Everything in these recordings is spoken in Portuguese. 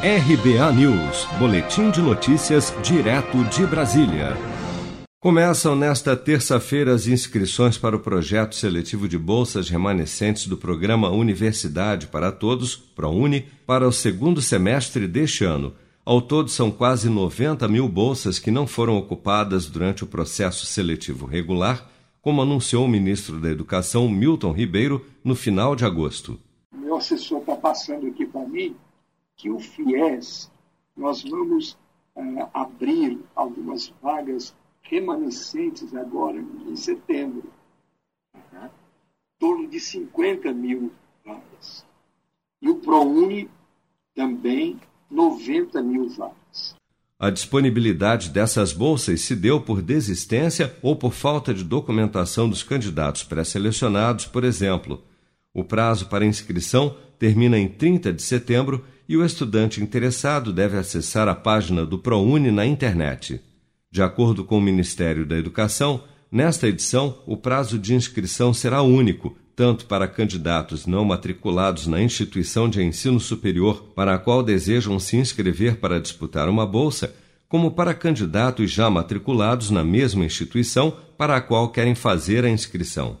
RBA News, Boletim de Notícias, direto de Brasília. Começam nesta terça-feira as inscrições para o projeto seletivo de bolsas remanescentes do programa Universidade para Todos, ProUni, para o segundo semestre deste ano. Ao todo, são quase 90 mil bolsas que não foram ocupadas durante o processo seletivo regular, como anunciou o ministro da Educação, Milton Ribeiro, no final de agosto. Meu assessor está passando aqui para mim que o FIES, nós vamos uh, abrir algumas vagas remanescentes agora em setembro. Em torno de 50 mil vagas. E o ProUni também 90 mil vagas. A disponibilidade dessas bolsas se deu por desistência ou por falta de documentação dos candidatos pré-selecionados, por exemplo. O prazo para inscrição termina em 30 de setembro e o estudante interessado deve acessar a página do ProUni na internet. De acordo com o Ministério da Educação, nesta edição o prazo de inscrição será único, tanto para candidatos não matriculados na instituição de ensino superior para a qual desejam se inscrever para disputar uma bolsa, como para candidatos já matriculados na mesma instituição para a qual querem fazer a inscrição.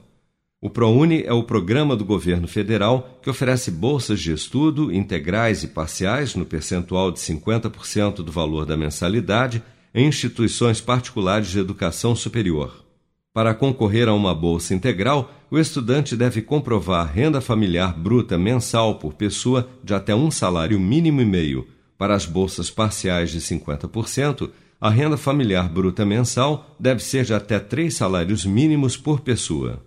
O ProUni é o programa do governo federal que oferece bolsas de estudo integrais e parciais no percentual de 50% do valor da mensalidade em instituições particulares de educação superior. Para concorrer a uma bolsa integral, o estudante deve comprovar renda familiar bruta mensal por pessoa de até um salário mínimo e meio. Para as bolsas parciais de 50%, a renda familiar bruta mensal deve ser de até três salários mínimos por pessoa.